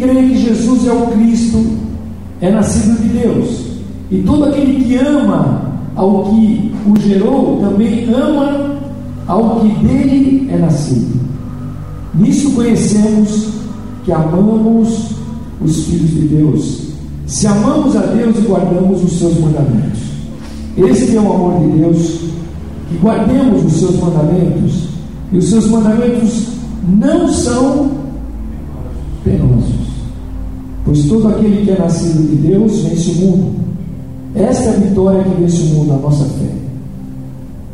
crê que Jesus é o Cristo é nascido de Deus. E todo aquele que ama ao que o gerou também ama ao que dele é nascido. Nisso conhecemos que amamos os filhos de Deus. Se amamos a Deus e guardamos os seus mandamentos. Este é o amor de Deus, que guardemos os seus mandamentos. E os seus mandamentos não são penosos. Pois todo aquele que é nascido de Deus vence o mundo. Esta é a vitória que vence o mundo, a nossa fé.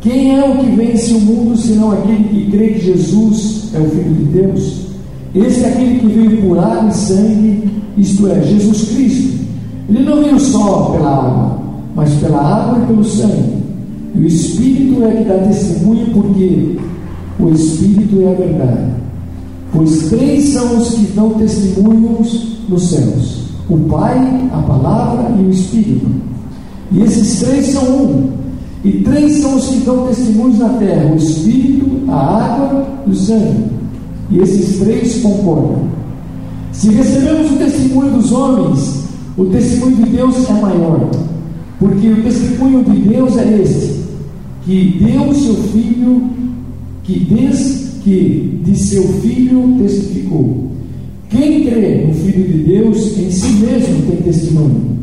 Quem é o que vence o mundo senão aquele que crê que Jesus é o Filho de Deus? Esse é aquele que veio por água e sangue, isto é, Jesus Cristo. Ele não veio só pela água, mas pela água e pelo sangue. E o Espírito é que dá testemunho, porque o Espírito é a verdade. Pois três são os que dão testemunhos nos céus: o Pai, a Palavra e o Espírito. E esses três são um. E três são os que dão testemunhos na terra: o Espírito, a água e o sangue. E esses três concordam. Se recebemos o testemunho dos homens, o testemunho de Deus é maior. Porque o testemunho de Deus é este: que deu o seu filho, que desde que de seu filho testificou. Quem crê no Filho de Deus, em si mesmo tem testemunho.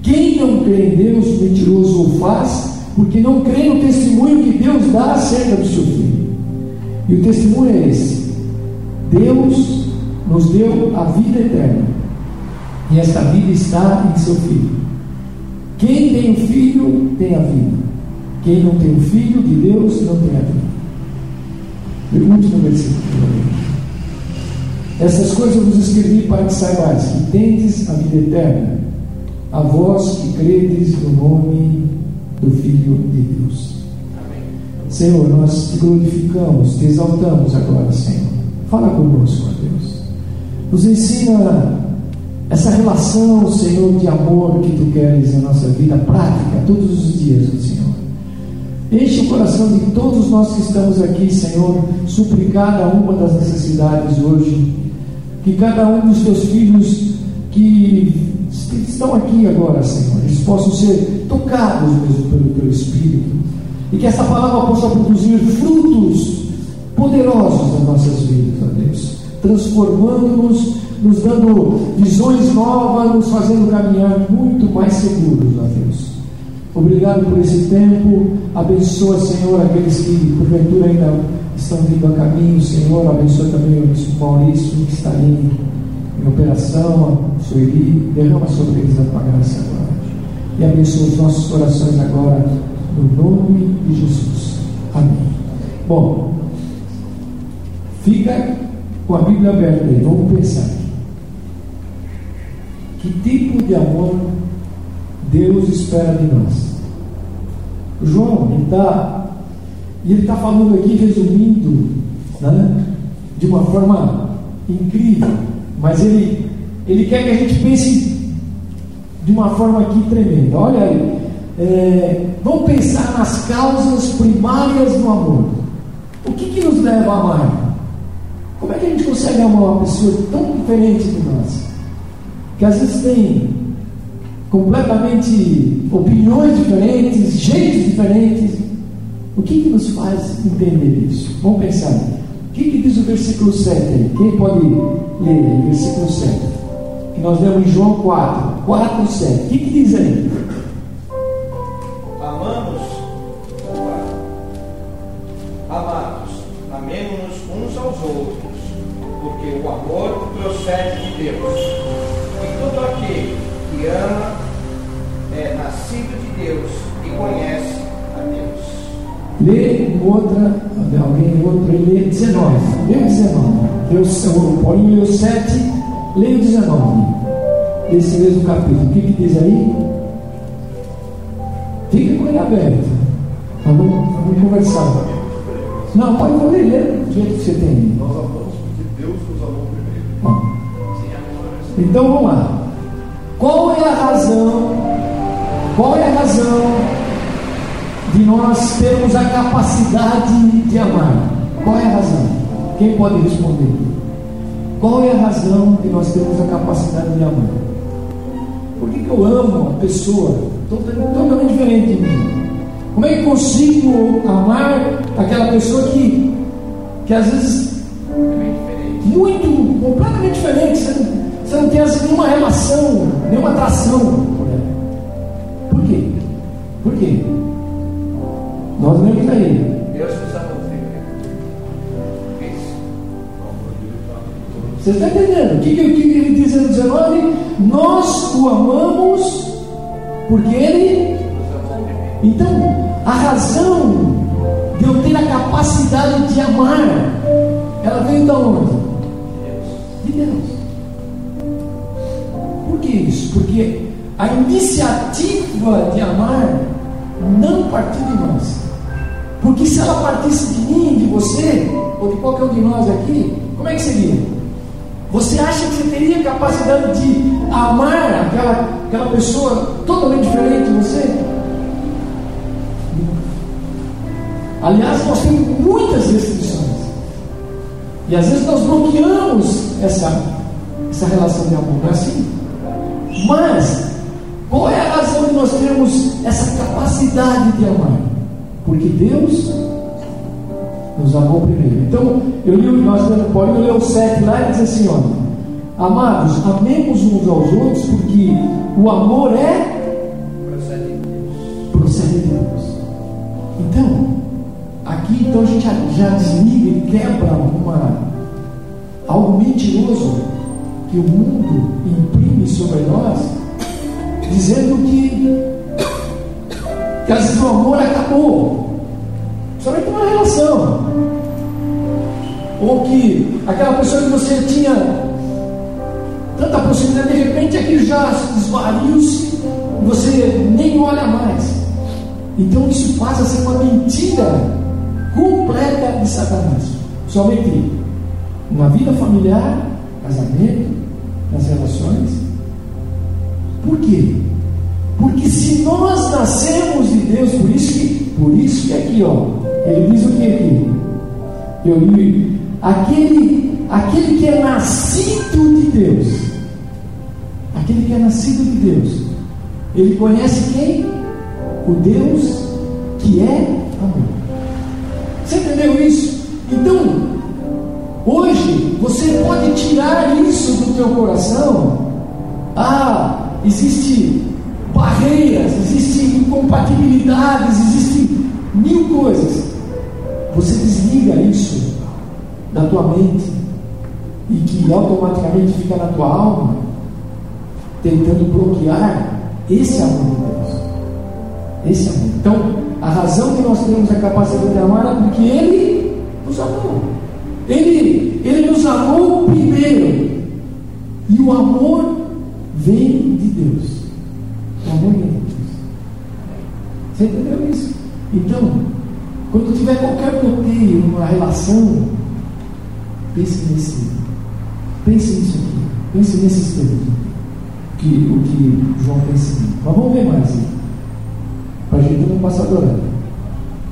Quem não crê em Deus, mentiroso o faz, porque não crê no testemunho que Deus dá acerca do seu filho. E o testemunho é esse: Deus nos deu a vida eterna. E esta vida está em seu Filho. Quem tem o Filho tem a vida. Quem não tem o Filho de Deus não tem a vida. Pergunte no versículo. Essas coisas vos escrevi para que saibais que tendes a vida eterna, a vós que credes no nome do Filho de Deus. Senhor, nós te glorificamos, te exaltamos agora, Senhor. Fala conosco, Deus. Nos ensina essa relação, Senhor, de amor que tu queres na nossa vida prática, todos os dias, Senhor. Enche o coração de todos nós que estamos aqui, Senhor, supre cada uma das necessidades hoje. Que cada um dos teus filhos que estão aqui agora, Senhor, eles possam ser tocados mesmo pelo teu Espírito. E que essa palavra possa produzir frutos poderosos nas nossas vidas, ó Deus, transformando-nos, nos dando visões novas, nos fazendo caminhar muito mais seguros, ó Deus. Obrigado por esse tempo. Abençoa, Senhor, aqueles que porventura ainda estão vindo a caminho, Senhor. Abençoa também o bispo Maurício, que está ali em operação, a Sueli. Derrama sobre eles a tua graça agora. E abençoa os nossos corações agora, no nome de Jesus. Amém. Bom, Fica com a Bíblia aberta aí, vamos pensar. Que tipo de amor Deus espera de nós? João, ele está ele está falando aqui, resumindo, né, de uma forma incrível, mas ele, ele quer que a gente pense de uma forma aqui tremenda. Olha aí, é, vamos pensar nas causas primárias do amor. O que, que nos leva a amar? Como é que a gente consegue amar uma pessoa tão diferente de nós? Que às vezes tem completamente opiniões diferentes, jeitos diferentes. O que, que nos faz entender isso? Vamos pensar. O que, que diz o versículo 7 aí? Quem pode ler o versículo 7? Que nós lemos em João 4, 4, 7. O que, que diz aí? Lê outra, alguém outro, lê 19. Lê o 19. Deus, o Paulinho leu 7, lê o 19. Esse mesmo capítulo. O que, que diz aí? Fica com ele aberto. Vamos, vamos conversar. Não, pode ler, lê do jeito que você tem. Então vamos lá. Qual é a razão? Qual é a razão de nós termos a capacidade de amar? Qual é a razão? Quem pode responder? qual é a razão que nós temos a capacidade de amar? Por que, que eu amo a pessoa totalmente diferente de mim? Como é que consigo amar aquela pessoa que, que às vezes muito, completamente diferente, você não, você não tem assim, nenhuma relação, nenhuma atração por ela? Por quê? Por quê? Nós lemos nos amou Você está entendendo? O que, que, que ele diz no 19? Nós o amamos porque ele. Então, a razão de eu ter a capacidade de amar, ela veio da onde? De Deus. Por que isso? Porque a iniciativa de amar não partiu de nós. Porque se ela partisse de mim, de você, ou de qualquer um de nós aqui, como é que seria? Você acha que você teria capacidade de amar aquela, aquela pessoa totalmente diferente de você? Aliás, nós temos muitas restrições. E às vezes nós bloqueamos essa, essa relação de amor, não é assim? Mas, qual é a razão de nós termos essa capacidade de amar? Porque Deus nos amou primeiro. Então, eu li, nós Paulinho leu o 7 lá e diz assim: ó, Amados, amemos uns aos outros, porque o amor é procede de Deus. Então, aqui então a gente já, já desliga e quebra uma, algo mentiroso que o mundo imprime sobre nós, dizendo que, que às vezes o amor acabou. Somente uma relação. Ou que aquela pessoa que você tinha tanta proximidade, de repente aquilo já esvaiu-se e você nem olha mais. Então isso passa a ser uma mentira completa de Satanás. Somente na vida familiar, casamento, nas relações. Por quê? Porque se nós nascemos de Deus, por isso que, por isso que aqui, ó, ele diz o que aqui? Eu li. Aquele, aquele que é nascido de Deus. Aquele que é nascido de Deus. Ele conhece quem? O Deus que é amor. Você entendeu isso? Então, hoje, você pode tirar isso do teu coração. Ah, existe barreiras, existem incompatibilidades, existem mil coisas. Você desliga isso da tua mente e que automaticamente fica na tua alma, tentando bloquear esse amor de Deus. Esse amor. Então, a razão que nós temos a capacidade de amar é porque Ele nos amou. Ele, ele nos amou primeiro. E o amor vem de Deus. Deus. Você entendeu isso? Então, quando tiver qualquer bloqueio numa relação, pense nesse. Pense nisso aqui. Pense nesses termos. Que, o que João tem ensinado. Mas vamos ver mais. Para a gente não passar horário.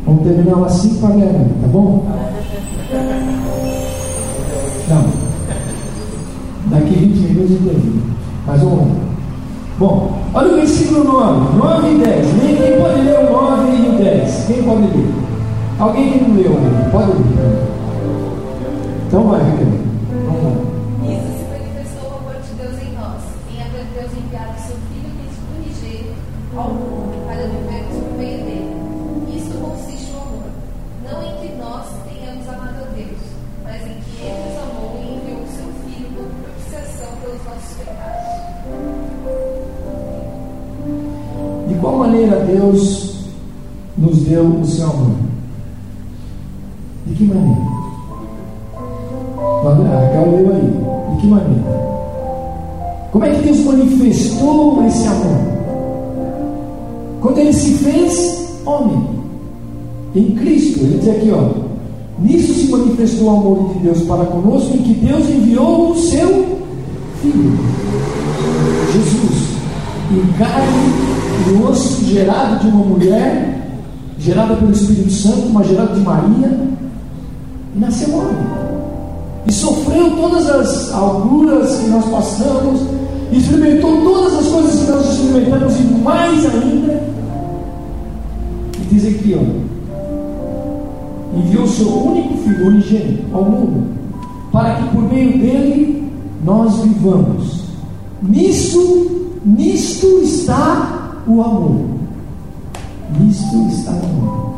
Vamos terminar umas 5 para meia tá bom? Não. Daqui 20 minutos eu termino. Mas vamos lá. Bom, olha o versículo 9, 9 e 10. Quem pode ler o 9 e o 10? Quem pode ler? Alguém que não leu pode ler. Então vai, Raquel. Vamos lá. Isso se manifestou o amor de Deus em nós, em haver Deus enviado seu Filho unigênito ao mundo para vivermos por meio dele. Isso consiste no amor, não em que nós tenhamos amado a Deus, mas em que ele nos amou e enviou o seu Filho como propiciação pelos nossos pecados. Qual maneira Deus nos deu o seu amor? De que maneira? A Raquel leu aí. De que maneira? Como é que Deus manifestou esse amor? Quando ele se fez homem em Cristo, ele diz aqui, ó. Nisso se manifestou o amor de Deus para conosco, em que Deus enviou o seu Filho, Jesus, em carne osso, gerado de uma mulher, gerada pelo Espírito Santo, uma gerada de Maria, e nasceu homem. e sofreu todas as alturas que nós passamos, experimentou todas as coisas que nós experimentamos e mais ainda. E diz aqui, ó, enviou seu único filho unigênito ao mundo, para que por meio dele nós vivamos. Nisto, nisto está o amor. Nisto está o amor.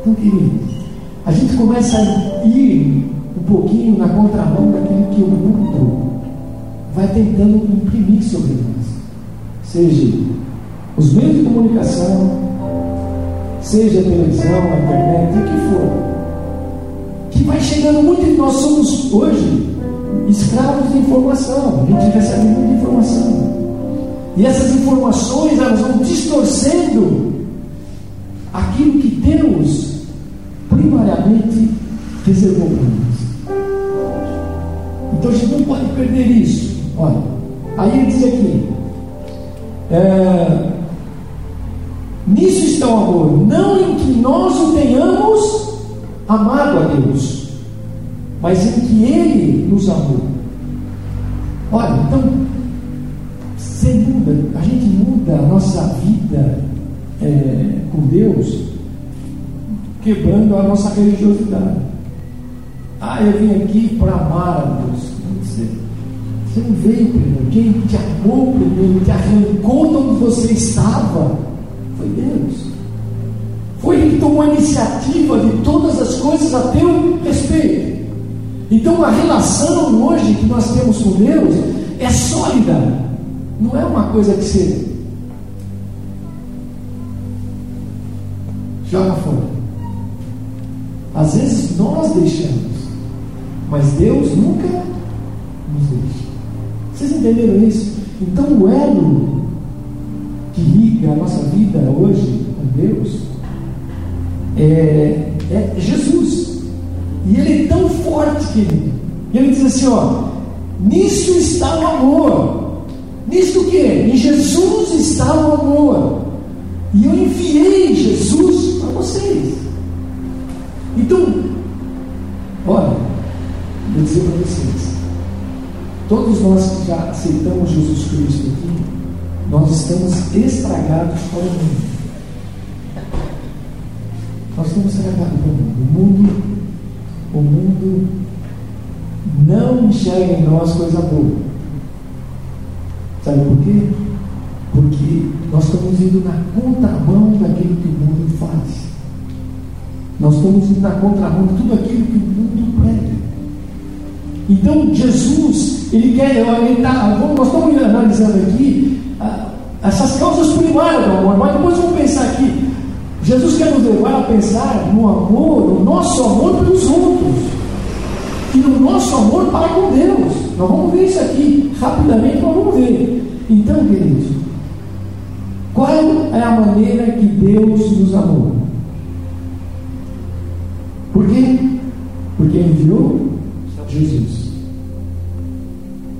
Então, queridos, a gente começa a ir um pouquinho na contramão daquilo que o mundo vai tentando imprimir sobre nós. Seja os meios de comunicação, seja a televisão, a internet, o que for. Que vai chegando muito nós somos hoje escravos de informação. A gente recebe muita informação. E essas informações elas vão distorcendo aquilo que Deus primariamente reservou para nós. Então a gente não pode perder isso. Olha, aí ele diz aqui: é, nisso está o amor, não em que nós o tenhamos amado a Deus, mas em que Ele nos amou. Olha, então, você muda, a gente muda a nossa vida é, com Deus, quebrando a nossa religiosidade. Ah, eu vim aqui para amar a Deus. Você, você não veio primeiro. Quem te amou primeiro, te arrancou de onde você estava, foi Deus. Foi Ele que tomou a iniciativa de todas as coisas a teu respeito. Então a relação hoje que nós temos com Deus é sólida. Não é uma coisa que você joga fora. Às vezes nós deixamos. Mas Deus nunca nos deixa. Vocês entenderam isso? Então o elo que liga a nossa vida hoje com Deus é, é Jesus. E ele é tão forte, querido. E ele diz assim: ó, nisso está o amor. Nisso o quê? Em Jesus está o amor. E eu enviei Jesus para vocês. Então, olha, vou dizer para vocês: todos nós que já aceitamos Jesus Cristo aqui, nós estamos estragados para o mundo. Nós estamos estragados para o mundo. O mundo, o mundo não enxerga em nós coisa boa. Sabe por quê? Porque nós estamos indo na contramão daquilo que o mundo faz. Nós estamos indo na contramão de tudo aquilo que o mundo prega. Então, Jesus, ele quer, ele tá, nós estamos analisando aqui ah, essas causas primárias do amor, mas depois vamos pensar aqui. Jesus quer nos levar a pensar no amor, no nosso amor pelos outros, e no nosso amor para com Deus. Nós vamos ver isso aqui rapidamente, nós vamos ver. Então, queridos, qual é a maneira que Deus nos amou? Por quê? Porque enviou Jesus.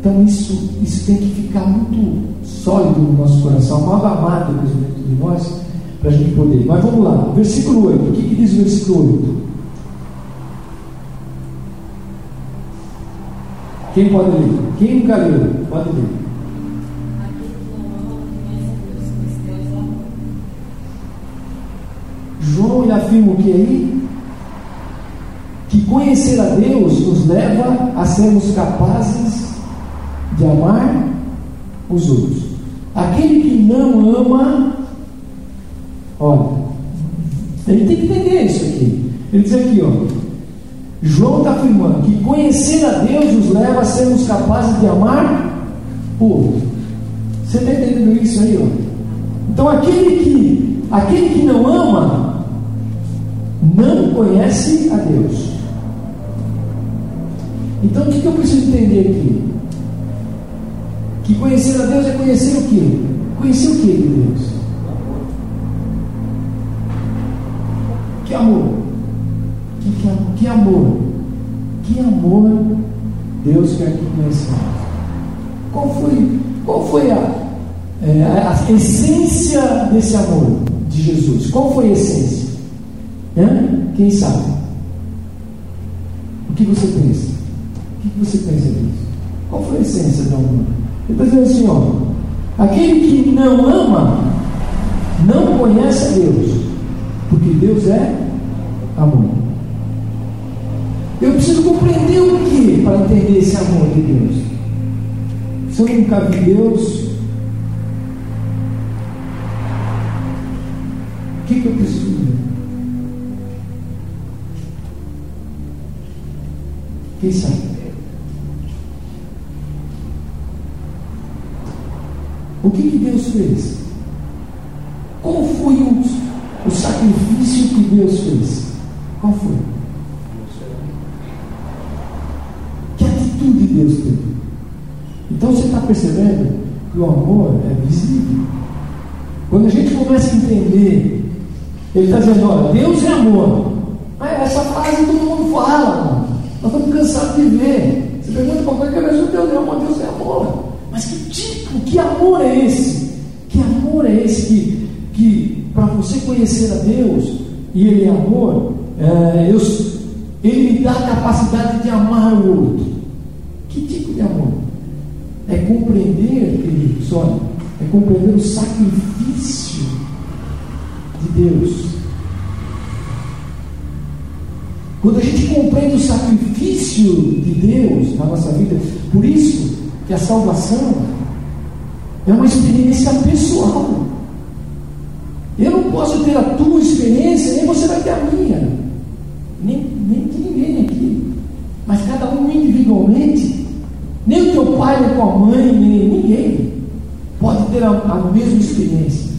Então isso, isso tem que ficar muito sólido no nosso coração, mal amado dentro de nós, para a gente poder. Mas vamos lá, versículo 8. O que, que diz o versículo 8? Quem pode ler? Quem nunca leu? Pode ler. João ele afirma o que aí? Que conhecer a Deus nos leva a sermos capazes de amar os outros. Aquele que não ama, olha, ele tem que entender isso aqui. Ele diz aqui, ó. João está afirmando que conhecer a Deus nos leva a sermos capazes de amar o outro. Você está entendendo isso aí, ó? Então aquele que, aquele que não ama, não conhece a Deus. Então o que, que eu preciso entender aqui? Que conhecer a Deus é conhecer o quê? Conhecer o que de Deus? Que amor? Que, que, amor? Que amor Deus quer que conheçamos? Qual foi, qual foi a, é, a essência desse amor de Jesus? Qual foi a essência? Quem sabe? O que você pensa? O que você pensa disso? Qual foi a essência do amor? Está dizendo assim, ó, aquele que não ama não conhece a Deus, porque Deus é amor. Eu preciso compreender o que para entender esse amor de Deus? Se eu nunca vi Deus, o que, que eu preciso ver? Quem sabe? O que, que Deus fez? Qual foi o, o sacrifício que Deus fez? Qual foi? Que atitude Deus teve? Então você está percebendo que o amor é visível. Quando a gente começa a entender, ele está dizendo, olha, Deus é amor. Mas essa frase todo mundo fala, nós estamos cansados de ver. Você pergunta para qualquer pessoa, Deus é amor, Deus é amor. Mas que tipo, que amor é esse? Que amor é esse que, que para você conhecer a Deus, e Ele é amor, é, eu, Ele me dá a capacidade de amar o outro. Que tipo de amor? É compreender, queridos, olha, é compreender o sacrifício de Deus. Quando a gente compreende o sacrifício de Deus na nossa vida, por isso que a salvação é uma experiência pessoal. Eu não posso ter a tua experiência, nem você vai ter a minha. Nem, nem de ninguém aqui. Mas cada um individualmente, nem o teu pai, nem tua mãe, nem ninguém pode ter a, a mesma experiência.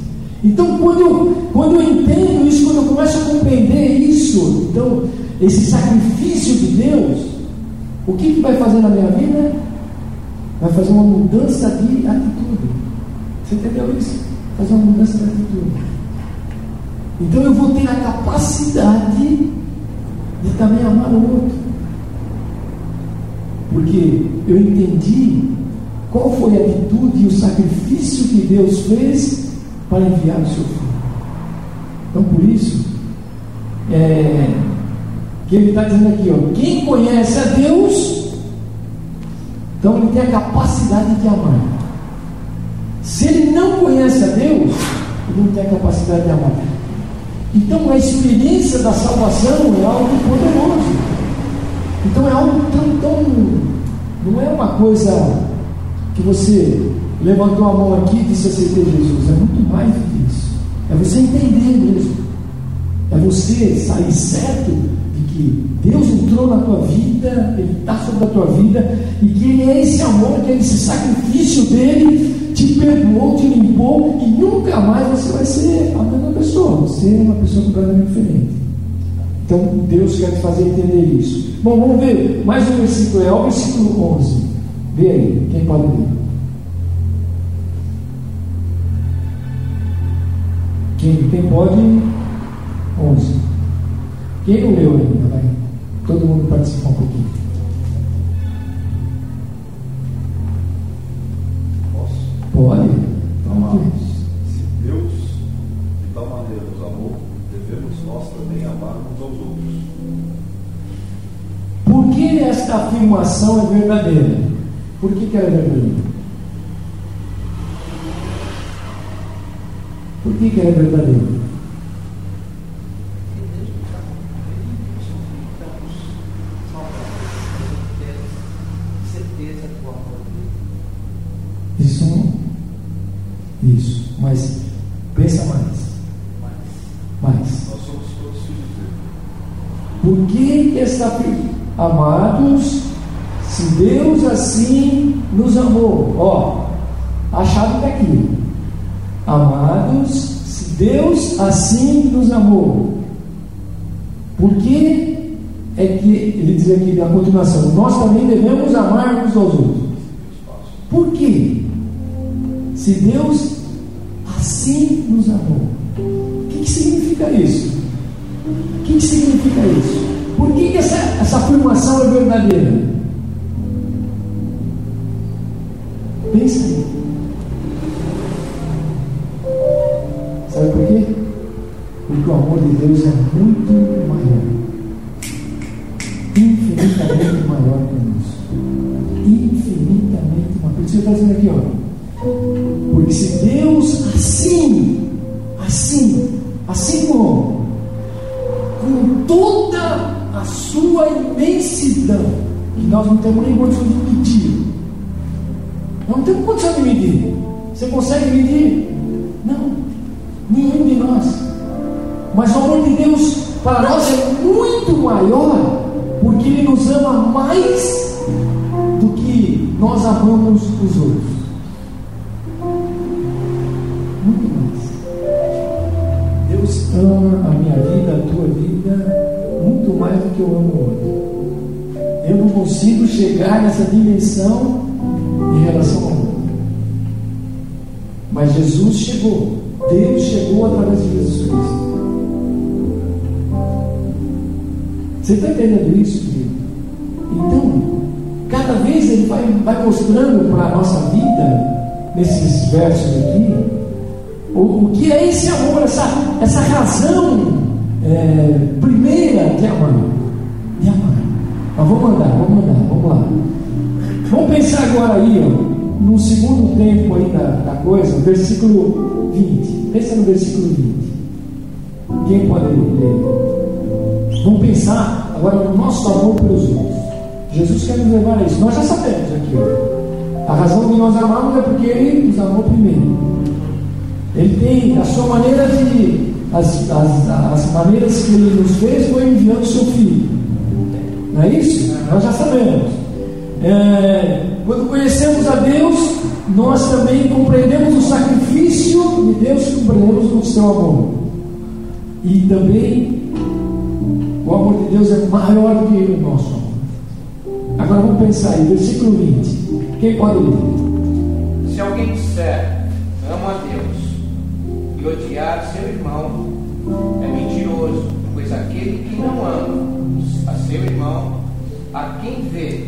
Então, quando eu, quando eu entendo isso, quando eu começo a compreender isso, então, esse sacrifício de Deus, o que, que vai fazer na minha vida? Vai fazer uma mudança de atitude. Você entendeu isso? Fazer uma mudança de atitude. Então eu vou ter a capacidade de também amar o outro. Porque eu entendi qual foi a atitude e o sacrifício que Deus fez para enviar o seu filho. Então por isso, é, que ele está dizendo aqui, ó, quem conhece a Deus, então ele tem a capacidade de amar. Se ele não conhece a Deus, ele não tem a capacidade de amar. Então a experiência da salvação é algo poderoso. Então é algo tão, tão. Não é uma coisa que você levantou a mão aqui e disse aceitei Jesus. É muito mais do que isso. É você entender mesmo. É você sair certo de que Deus entrou na tua vida, Ele está sobre a tua vida, e que Ele é esse amor, que é esse sacrifício dele te perdoou, te limpou e nunca mais você vai ser a mesma pessoa. Você é uma pessoa completamente diferente. Então Deus quer te fazer entender isso. Bom, vamos ver mais um versículo, é o versículo 11. Vê aí, quem pode ler? Quem, quem pode? 11. Quem não leu ainda? Vai. Todo mundo participa um pouquinho. Pode. Amados, se esta afirmação é verdadeira? Por que, que ela é verdadeira? Por que, que ela é verdadeira? Isso não. Isso. Mas pensa mais. Mais. Nós somos todos filhos dele. Por que que está amados? Se Deus assim nos amou, ó, a chave está aqui. Amados, se Deus assim nos amou, por que é que ele diz aqui na continuação, nós também devemos amar uns aos outros? Por quê? Se Deus assim nos amou, o que, que significa isso? O que, que significa isso? Por que, que essa, essa afirmação é verdadeira? Pensa aí. Sabe por quê? Porque o amor de Deus é muito maior. Infinitamente maior que o nosso. que está dizendo aqui, ó. Porque se Deus assim, assim, assim como, com toda a sua imensidão, que nós não temos nem condição de medir, não temos condição de medir. Você consegue medir? Não, nenhum de nós. Mas o amor de Deus para nós é muito maior, porque Ele nos ama mais do que nós amamos os outros. Muito mais. Deus ama a minha vida, a tua vida, mais do que eu amo o outro. Eu não consigo chegar nessa dimensão em relação ao outro. Mas Jesus chegou. Deus chegou através de Jesus Cristo. Você está entendendo isso, querido? Então, cada vez ele vai, vai mostrando para a nossa vida, nesses versos aqui, o, o que é esse amor, essa, essa razão é, primeira de amar. De amar. Mas vamos andar, vamos andar, vamos lá. Vamos pensar agora aí, ó, no segundo tempo aí da, da coisa, versículo 20. Pensa no versículo 20. Quem pode ler? Vamos pensar agora no nosso amor pelos outros. Jesus quer nos levar a isso. Nós já sabemos aqui. Ó. A razão de nós amarmos é porque Ele nos amou primeiro. Ele tem a sua maneira de. As, as, as maneiras que Ele nos fez foi enviando o seu Filho. Não é isso? Nós já sabemos. É, quando conhecemos a Deus, nós também compreendemos o sacrifício de Deus e compreendemos o seu amor. E também o amor de Deus é maior do que o nosso amor. Agora vamos pensar aí, versículo 20. Quem pode ler? Se alguém disser, amo a Deus, odiar seu irmão, é mentiroso, pois aquele que não ama a seu irmão, a quem vê,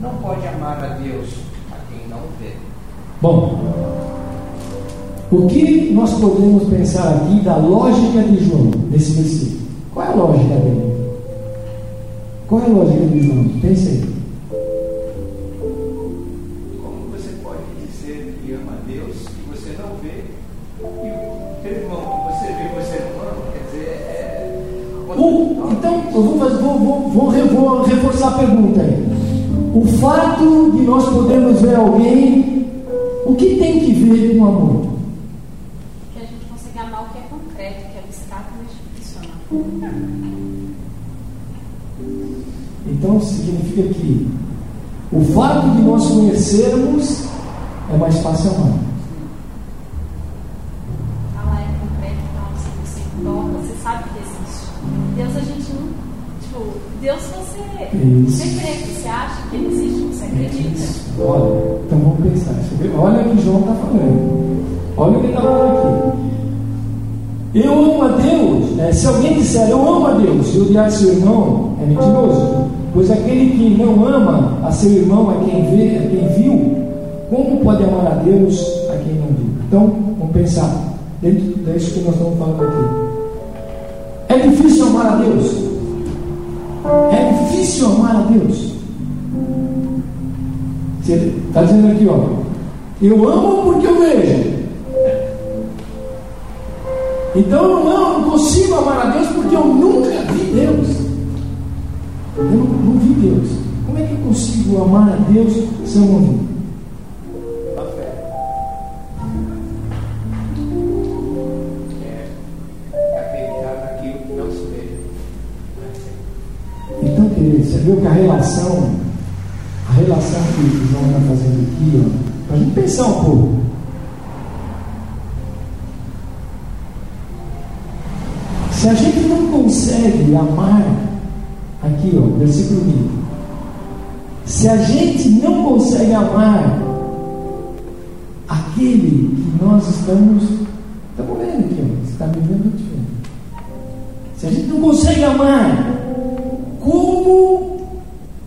não pode amar a Deus, a quem não vê. Bom, o que nós podemos pensar aqui da lógica de João nesse versículo? Qual é a lógica dele? Qual é a lógica de João? Pense aí. Vou, vou- vou- vou re- vou reforçar a pergunta aí. O fato de nós podermos ver alguém, o que tem que ver com amor? Que a gente consiga amar o que é concreto, que é abstrato, mas amar. Então significa que o fato de nós conhecermos é mais fácil amar. Deus você. Isso. Você crê, você acha que ele existe, você acredita. Olha, então vamos pensar. Olha o que João está falando. Olha o que ele está falando aqui. Eu amo a Deus. né? se alguém disser eu amo a Deus e odiar seu irmão, é mentiroso. Pois aquele que não ama a seu irmão, a quem vê, a quem viu, como pode amar a Deus a quem não viu? Então, vamos pensar dentro disso que nós estamos falando aqui. É difícil amar a Deus? Deus? Você está dizendo aqui, ó. Eu amo porque eu vejo. Então eu não, não consigo amar a Deus porque eu nunca vi Deus. Eu não, não vi Deus. Como é que eu consigo amar a Deus se eu não vi? Para a gente pensar um pouco. Se a gente não consegue amar, aqui ó, versículo 20. Se a gente não consegue amar aquele que nós estamos. Estamos vendo aqui, está me vendo ó. Se a gente não consegue amar, como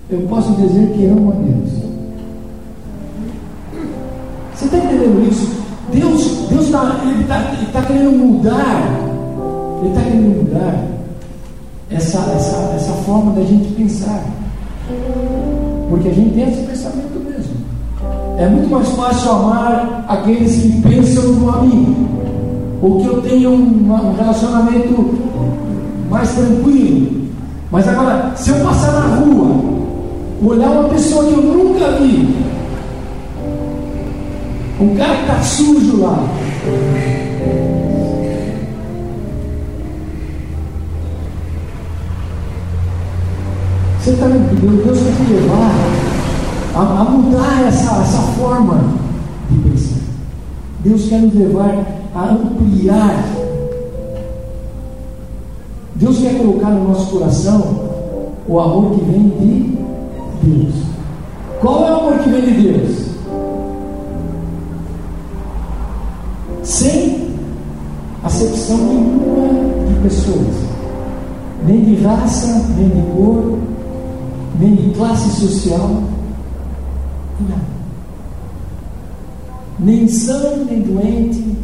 eu posso dizer que amo a Deus? Entendendo isso? Deus Deus está ele tá, ele tá querendo mudar, Ele está querendo mudar essa, essa, essa forma da gente pensar. Porque a gente tem esse pensamento mesmo. É muito mais fácil amar aqueles que pensam no amigo, ou que eu tenho um relacionamento mais tranquilo. Mas agora, se eu passar na rua, olhar uma pessoa que eu nunca vi, um cara está sujo lá, Você está Deus quer te levar a, a, mudar essa, essa forma de pensar. Deus quer nos levar a ampliar. Deus quer colocar no nosso coração o amor que vem de Deus. Qual é o amor que vem de Deus? Sem acepção nenhuma de pessoas, nem de raça, nem de cor, nem de classe social, não. Nem são, nem doente.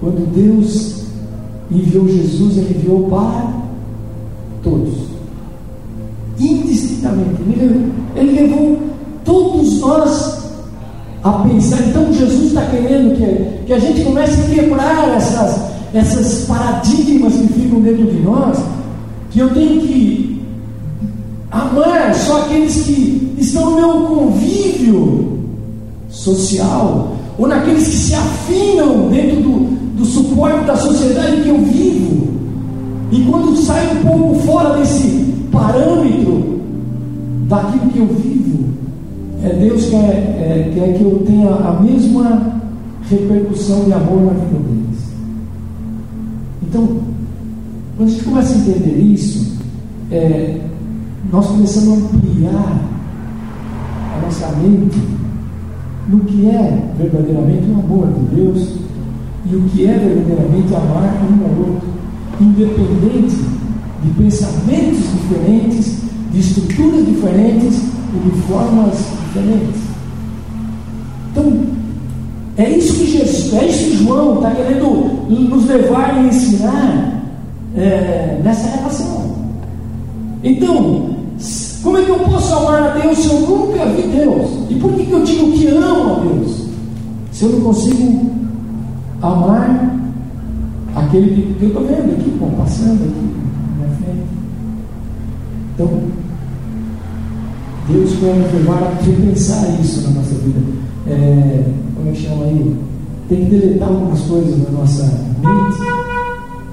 Quando Deus enviou Jesus, Ele enviou para todos. Indistintamente. Ele levou todos nós a pensar. Então Jesus está querendo que, que a gente comece a quebrar essas, essas paradigmas que ficam dentro de nós que eu tenho que amar só aqueles que estão no meu convívio social, ou naqueles que se afinam dentro do, do suporte da sociedade que eu vivo. E quando sai um pouco fora desse parâmetro daquilo que eu vivo, é, Deus quer, é, quer que eu tenha a mesma repercussão de amor na vida deles. Então, quando a gente começa a entender isso, é, nós começamos a ampliar a nossa mente no que é verdadeiramente o amor de Deus e o que é verdadeiramente amar um ao outro, independente de pensamentos diferentes, de estruturas diferentes e de formas Então, é isso que Jesus, é isso que João está querendo nos levar e ensinar é, nessa relação. Então, como é que eu posso amar a Deus se eu nunca vi Deus? E por que, que eu digo que amo a Deus? Se eu não consigo amar aquele que eu estou vendo aqui, passando aqui na minha frente. Então, Deus quer nos levar a repensar isso na nossa vida. É, como é que chama aí? Tem que deletar algumas coisas na nossa mente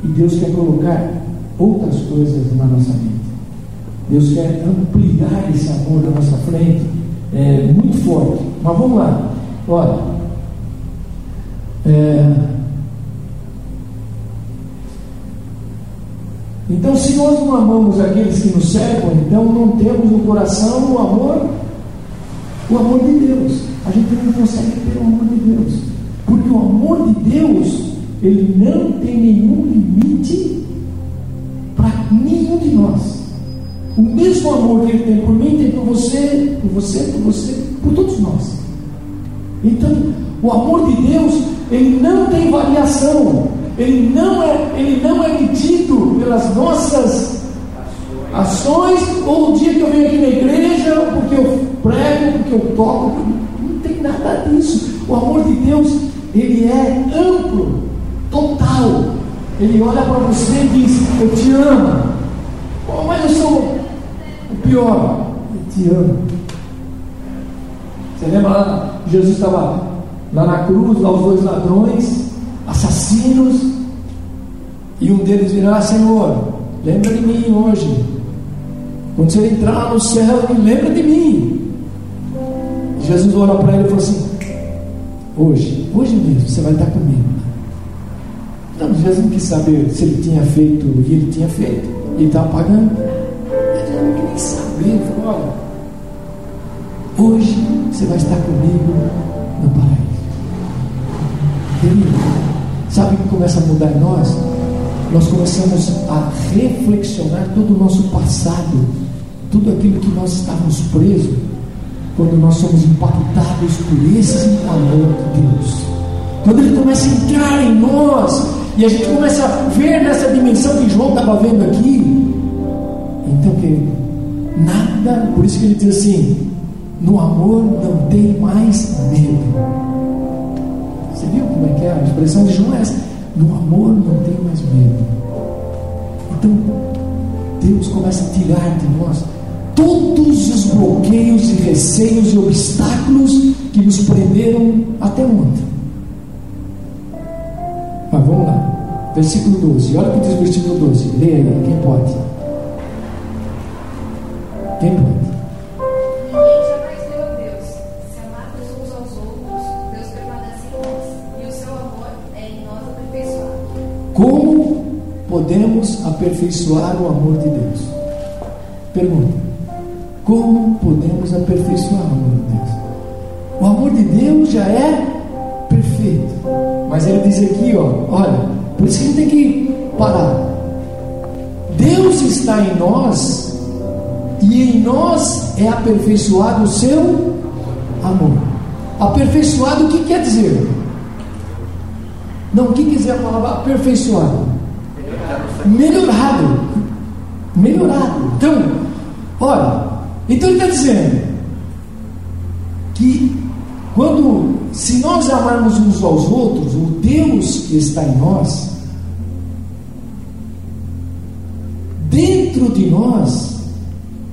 e Deus quer colocar outras coisas na nossa mente. Deus quer ampliar esse amor na nossa frente é, muito forte. Mas vamos lá. Olha. É, então, se nós não amamos aqueles que nos cercam, então não temos no coração o amor, o amor de Deus. A gente não consegue ter o amor de Deus. Porque o amor de Deus ele não tem nenhum limite para nenhum de nós. O mesmo amor que ele tem por mim, tem por você, por você, por você, por todos nós. Então, o amor de Deus, ele não tem variação. Ele não é, ele não é medido pelas nossas ações, ou o dia que eu venho aqui na igreja, porque eu prego, porque eu toco. Não tem nada disso. O amor de Deus, ele é amplo total. Ele olha para você e diz: Eu te amo. Oh, mas eu sou o pior. Eu te amo. Você lembra lá? Jesus estava lá na cruz, lá os dois ladrões, assassinos. E um deles virá: Senhor, lembra de mim hoje. Quando você entrar no céu, lembra de mim. Jesus olha para ele e falou assim: Hoje, hoje mesmo, você vai estar comigo. Então, Jesus não quis saber se ele tinha feito o que ele tinha feito. Ele estava pagando. Ele não queria saber. Ele falou: olha, hoje você vai estar comigo no paraíso. Querido, sabe o que começa a mudar em nós? Nós começamos a reflexionar todo o nosso passado, tudo aquilo que nós estávamos presos, quando nós somos impactados por esse amor de Deus. Quando ele começa a entrar em nós, e a gente começa a ver nessa dimensão que João estava vendo aqui. Então, querido, nada, por isso que ele diz assim: No amor não tem mais medo. Você viu como é que é? A expressão de João é essa. No amor não tem mais medo. Então, Deus começa a tirar de nós todos os bloqueios e receios e obstáculos que nos prenderam até ontem. Mas vamos lá. Versículo 12. Olha o que diz o versículo 12. Leia aí, quem pode? Quem pode? Aperfeiçoar o amor de Deus? Pergunta: Como podemos aperfeiçoar o amor de Deus? O amor de Deus já é perfeito, mas ele diz aqui: ó, olha, por isso que a gente tem que parar. Deus está em nós e em nós é aperfeiçoado o seu amor. Aperfeiçoado o que quer dizer? Não, o que quer dizer a palavra aperfeiçoado? Melhorado. Melhorado. Então, olha, então ele está dizendo que quando, se nós amarmos uns aos outros, o Deus que está em nós, dentro de nós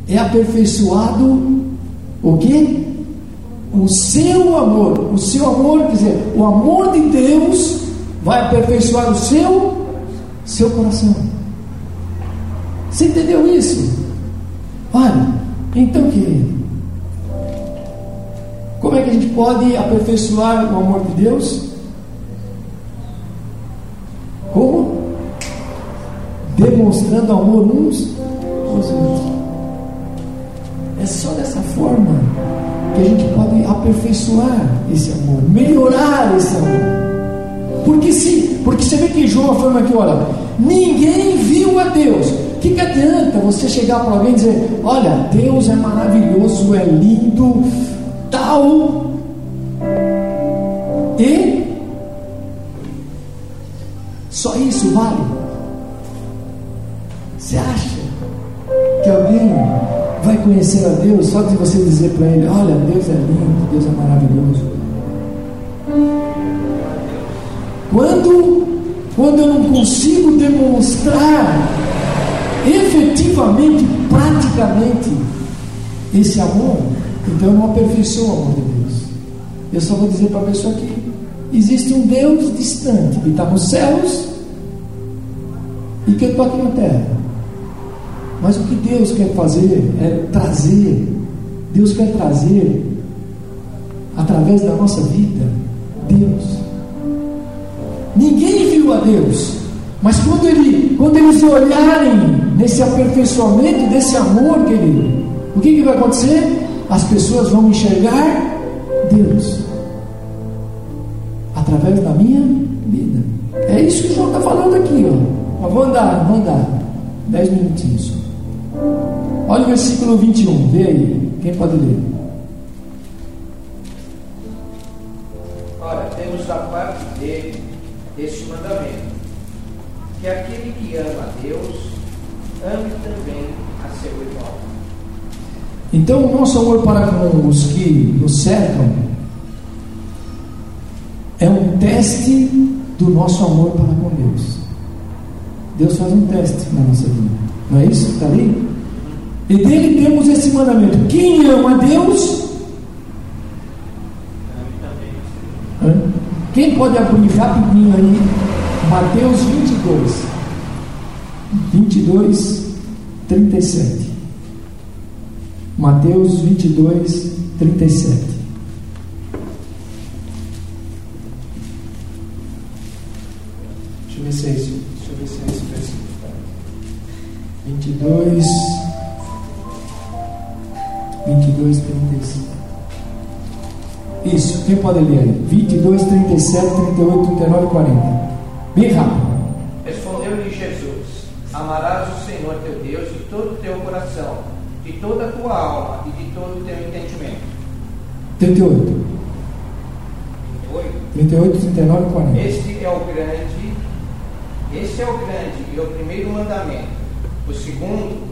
é aperfeiçoado o quê? O seu amor. O seu amor, quer dizer, o amor de Deus vai aperfeiçoar o seu seu coração. Você entendeu isso? Olha, então querido, como é que a gente pode aperfeiçoar o amor de Deus? Como? Demonstrando amor uns aos outros. É só dessa forma que a gente pode aperfeiçoar esse amor, melhorar esse amor. Porque se, porque você vê que João afirma aqui, olha, ninguém viu a Deus. O que, que adianta você chegar para alguém e dizer, olha, Deus é maravilhoso, é lindo, tal. E só isso vale? Você acha que alguém vai conhecer a Deus só de você dizer para ele: Olha, Deus é lindo, Deus é maravilhoso? Quando, quando eu não consigo demonstrar efetivamente, praticamente, esse amor, então eu não aperfeiçoo o amor de Deus. Eu só vou dizer para a pessoa que existe um Deus distante, que está nos céus e que eu estou aqui na terra. Mas o que Deus quer fazer é trazer, Deus quer trazer, através da nossa vida. Ninguém viu a Deus, mas quando, ele, quando eles olharem nesse aperfeiçoamento desse amor, querido, o que, que vai acontecer? As pessoas vão enxergar Deus através da minha vida. É isso que o João está falando aqui, ó. Mas vou andar, vou andar. Dez minutinhos. Olha o versículo 21, vê aí. Quem pode ler? Este mandamento: que aquele que ama a Deus, ame também a seu irmão. Então, o nosso amor para com os que nos cercam é um teste do nosso amor para com Deus. Deus faz um teste na nossa vida. Não é isso está ali? E dele temos esse mandamento: quem ama a Deus, Hã? Quem pode abrir rapidinho aí? Mateus 22, 22, 37. Mateus 22, 37. Ler aí? 22, 37, 38, 39 e 40. Bem rápido. Respondeu-lhe Jesus: Amarás o Senhor teu Deus de todo o teu coração, de toda a tua alma e de todo o teu entendimento. 38. 8. 38, 39 e 40. Este é o grande, este é o grande e o primeiro mandamento. O segundo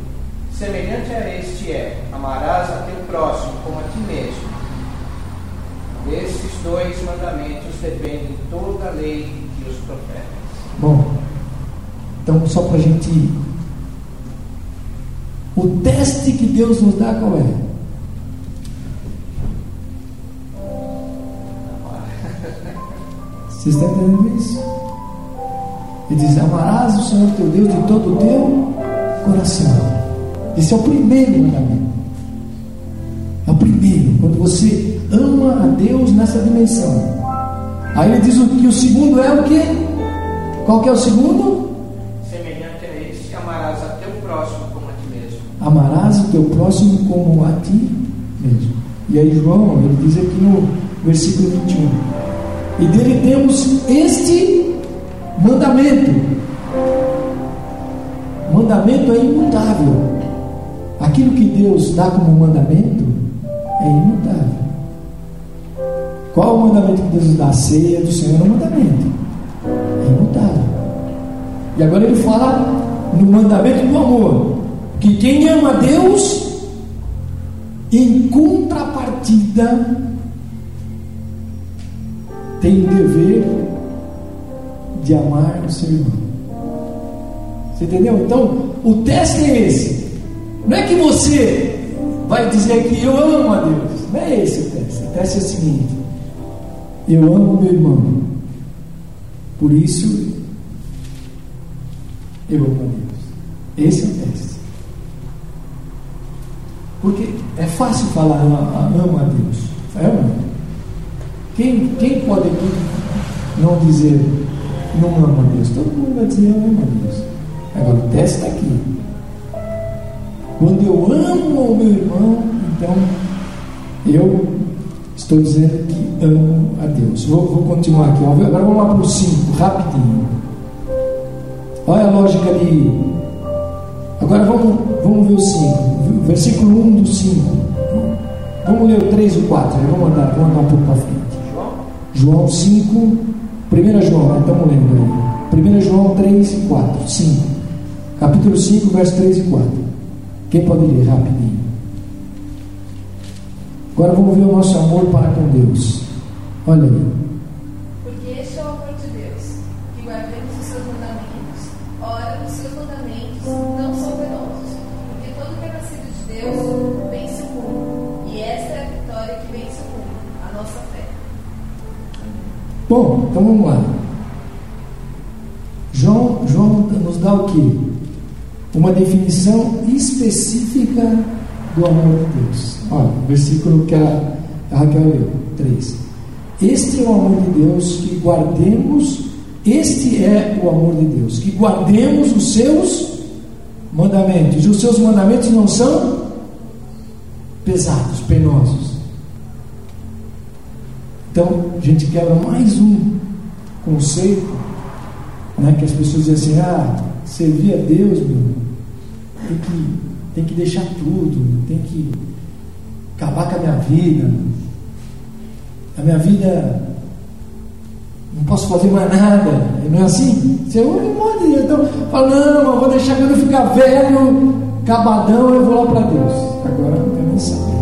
Semelhante a este é: amarás a teu próximo como a ti mesmo. Desses dois mandamentos dependem toda a lei e os profetas. Bom, então só para a gente ir. O teste que Deus nos dá qual é? Vocês estão entendendo isso? Ele diz: Amarás o Senhor teu Deus de todo o teu coração. Esse é o primeiro mandamento. É o primeiro. Quando você ama a Deus nessa dimensão. Aí ele diz que o segundo é o quê? Qual que é o segundo? Semelhante a esse, amarás a teu próximo como a ti mesmo. Amarás o teu próximo como a ti mesmo. E aí João, ele diz aqui no versículo 21. E dele temos este mandamento. Mandamento é imutável. Aquilo que Deus dá como mandamento é imutável. Qual o mandamento que Deus dá? A ceia do Senhor é um mandamento. É imutável. E agora ele fala no mandamento do amor. Que quem ama a Deus, em contrapartida, tem o dever de amar o seu irmão. Você entendeu? Então, o teste é esse. Não é que você vai dizer que eu amo a Deus. Não é esse o teste. O teste é o seguinte: eu amo meu irmão. Por isso, eu amo a Deus. Esse é o teste. Porque é fácil falar amo a Deus. É ou não? Quem, quem pode aqui não dizer não ama a Deus? Todo mundo vai dizer eu amo a Deus. Agora o teste está aqui. Quando eu amo o meu irmão, então eu estou dizendo que amo a Deus. Vou, vou continuar aqui. Agora vamos lá para o 5, rapidinho. Olha a lógica de. Agora vamos, vamos ver o 5. Versículo 1 do 5. Vamos ler o 3 e o 4. Vamos andar, vamos andar um pouco para frente. João 5, 1 João, né? estamos lendo aí. 1 João 3 e 4. 5. Capítulo 5, verso 3 e 4. Quem pode ler rapidinho? Agora vamos ver o nosso amor para com Deus. Olha aí. Porque este é o amor de Deus, que guardemos os seus mandamentos. Ora, os seus mandamentos não são penosos, porque todo que é nascido de Deus vence o mundo. E esta é a vitória que vence o mundo, a nossa fé. Bom, então vamos lá. João, João nos dá o que? uma definição específica do amor de Deus. Olha, versículo que a, Raquel leu, 3. Este é o amor de Deus, que guardemos, este é o amor de Deus, que guardemos os seus mandamentos. E os seus mandamentos não são pesados, penosos. Então, a gente quebra mais um conceito, né, que as pessoas dizem assim, ah, servir a Deus, meu, tem que, tem que deixar tudo, tem que acabar com a minha vida. A minha vida não posso fazer mais nada. Não é assim? Você ouve um monte de então fala, não, eu vou deixar quando eu ficar velho, cabadão, eu vou lá para Deus. Agora não quero nem saber.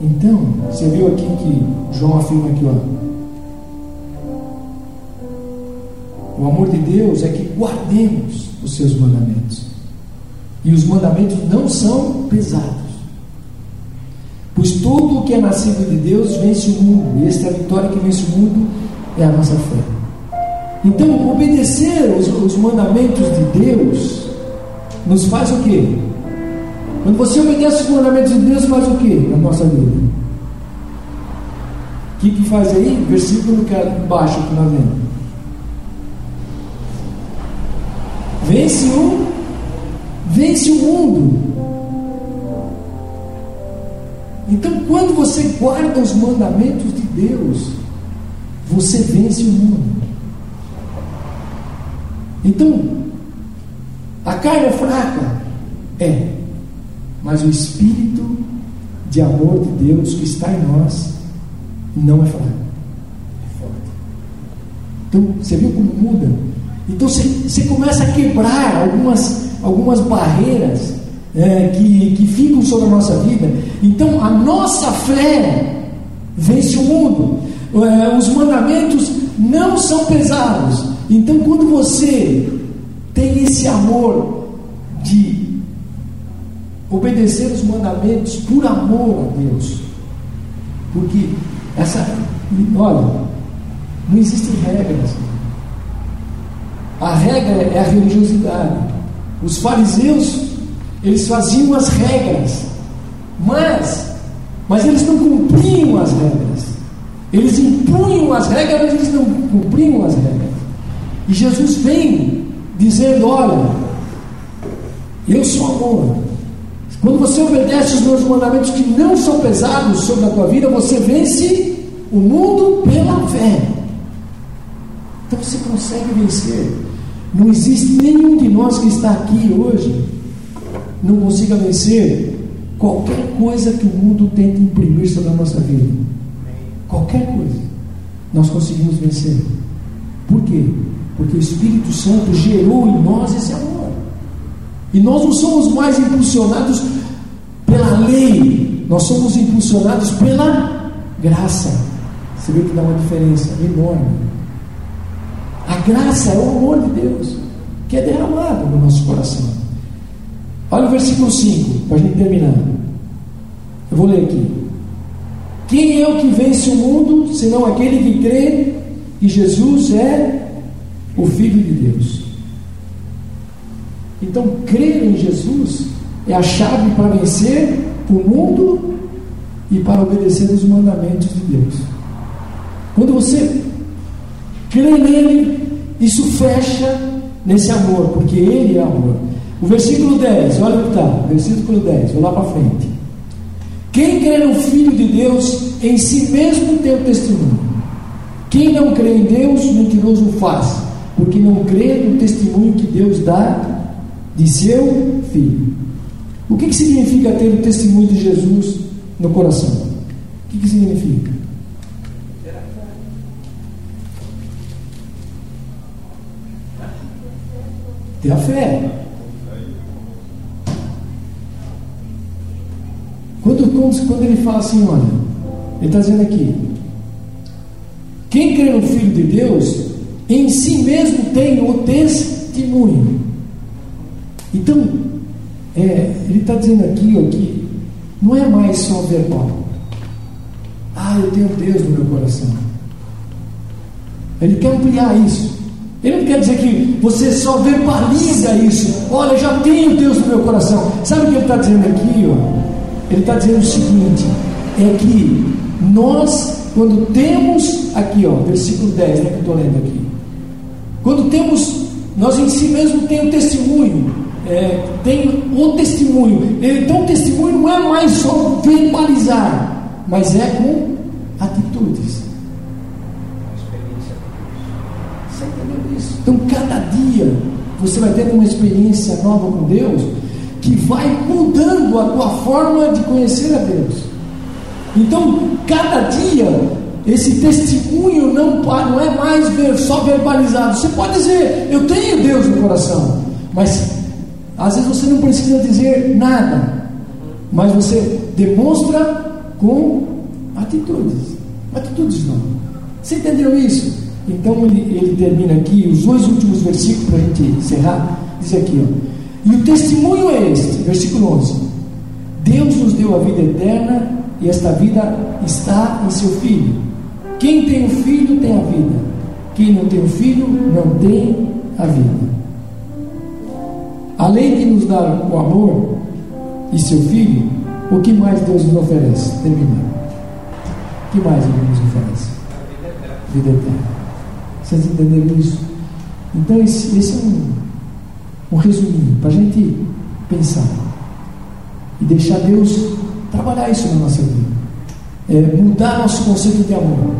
Então, você viu aqui que João afirma aqui, ó. O amor de Deus é que guardemos os seus mandamentos. E os mandamentos não são pesados. Pois todo o que é nascido de Deus vence o mundo. E esta é a vitória que vence o mundo, é a nossa fé. Então, obedecer os, os mandamentos de Deus nos faz o quê? Quando você obedece os mandamentos de Deus, faz o quê na nossa vida? O que, que faz aí? Versículo que é embaixo que nós vemos. Vence o, vence o mundo. Então, quando você guarda os mandamentos de Deus, você vence o mundo. Então, a carne é fraca? É. Mas o Espírito de amor de Deus que está em nós não é fraco. É forte. Então, você viu como muda? Então você, você começa a quebrar algumas, algumas barreiras é, que, que ficam sobre a nossa vida. Então, a nossa fé vence o mundo. É, os mandamentos não são pesados. Então, quando você tem esse amor de obedecer os mandamentos por amor a Deus, porque essa, olha, não existem regras. A regra é a religiosidade. Os fariseus, eles faziam as regras, mas, mas eles não cumpriam as regras. Eles impunham as regras, mas eles não cumpriam as regras. E Jesus vem dizendo: Olha, eu sou amor. Quando você obedece os meus mandamentos que não são pesados sobre a tua vida, você vence o mundo pela fé. Então você consegue vencer. Não existe nenhum de nós que está aqui hoje não consiga vencer qualquer coisa que o mundo tente imprimir sobre a nossa vida. Qualquer coisa. Nós conseguimos vencer. Por quê? Porque o Espírito Santo gerou em nós esse amor. E nós não somos mais impulsionados pela lei, nós somos impulsionados pela graça. Você vê que dá uma diferença enorme. A graça é o amor de Deus que é derramado no nosso coração. Olha o versículo 5, para a gente terminar. Eu vou ler aqui. Quem é o que vence o mundo, senão aquele que crê que Jesus é o Filho de Deus? Então, crer em Jesus é a chave para vencer o mundo e para obedecer os mandamentos de Deus. Quando você crê nele, isso fecha nesse amor, porque ele é amor. O versículo 10, olha o que está, versículo 10, vou lá para frente. Quem crê no Filho de Deus, em si mesmo tem o testemunho. Quem não crê em Deus, mentiroso faz, porque não crê no testemunho que Deus dá de seu Filho. O que, que significa ter o testemunho de Jesus no coração? O que, que significa? Ter a fé. Quando, quando ele fala assim, olha, ele está dizendo aqui: quem crê no Filho de Deus, em si mesmo tem o testemunho. Então, é, ele está dizendo aqui ó, que não é mais só verbal. Ah, eu tenho Deus no meu coração. Ele quer ampliar isso. Ele não quer dizer que você só verbaliza isso. Olha, eu já tenho Deus no meu coração. Sabe o que ele está dizendo aqui? Ó? Ele está dizendo o seguinte: é que nós, quando temos, aqui, ó, versículo 10, né, que eu estou lendo aqui. Quando temos, nós em si mesmo tem o testemunho, é, tem o testemunho. Então o testemunho não é mais só verbalizar, mas é com atitudes. Então cada dia você vai tendo uma experiência nova com Deus que vai mudando a tua forma de conhecer a Deus. Então, cada dia, esse testemunho não, não é mais só verbalizado. Você pode dizer, eu tenho Deus no coração, mas às vezes você não precisa dizer nada, mas você demonstra com atitudes. Atitudes não. Você entendeu isso? Então ele, ele termina aqui, os dois últimos versículos para a gente encerrar, diz aqui, ó. E o testemunho é este, versículo 11: Deus nos deu a vida eterna e esta vida está em seu Filho. Quem tem o Filho tem a vida, quem não tem o Filho não tem a vida. Além de nos dar o amor e seu Filho, o que mais Deus nos oferece? Termina. O que mais Ele nos oferece? Vida eterna. Vocês entenderam isso? Então, esse, esse é um um resuminho para a gente pensar e deixar Deus trabalhar isso na nossa vida. É, mudar nosso conceito de amor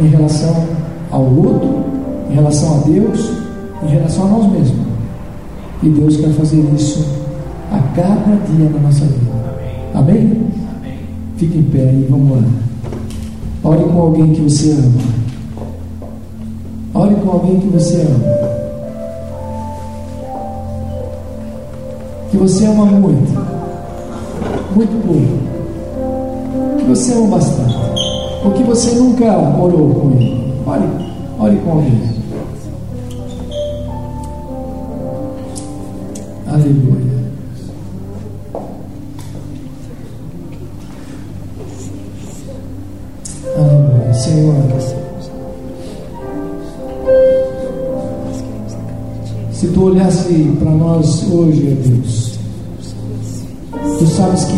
em relação ao outro, em relação a Deus, em relação a nós mesmos. E Deus quer fazer isso a cada dia na nossa vida. Amém? Amém? Fique em pé e vamos lá. Ore com alguém que você ama. Ore com alguém que você ama. que você ama muito, muito pouco, que você ama bastante, ou que você nunca orou com ele. Ore, ore com ele. Aleluia. Aleluia. Senhor. Olhasse para nós hoje, ó Deus, tu sabes que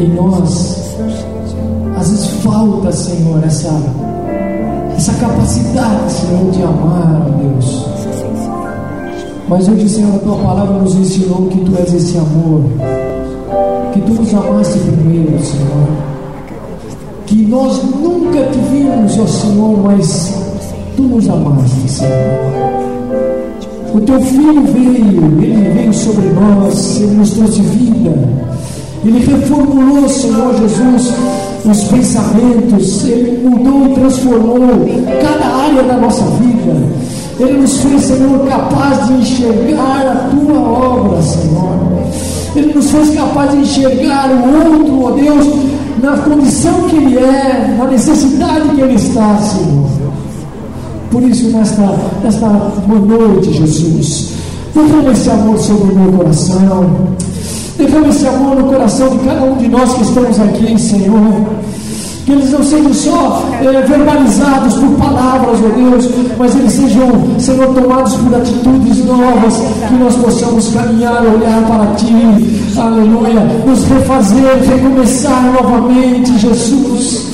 em nós às vezes falta, Senhor, essa, essa capacidade, Senhor, de amar, ó Deus. Mas hoje, Senhor, a tua palavra nos ensinou que tu és esse amor, que tu nos amaste primeiro, Senhor. Que nós nunca te vimos, ó Senhor, mas tu nos amaste, Senhor. O teu filho veio, ele veio sobre nós, ele nos trouxe vida. Ele reformulou, Senhor Jesus, os pensamentos, ele mudou e transformou cada área da nossa vida. Ele nos fez, Senhor, capaz de enxergar a tua obra, Senhor. Ele nos fez capaz de enxergar o outro, ó Deus, na condição que ele é, na necessidade que ele está, Senhor. Por isso, nesta, nesta noite, Jesus, derrama esse amor sobre o meu coração. Derrama esse amor no coração de cada um de nós que estamos aqui, Senhor. Que eles não sejam só é, verbalizados por palavras, ó Deus, mas eles sejam, Senhor, tomados por atitudes novas, que nós possamos caminhar, olhar para Ti, aleluia, nos refazer, recomeçar novamente, Jesus.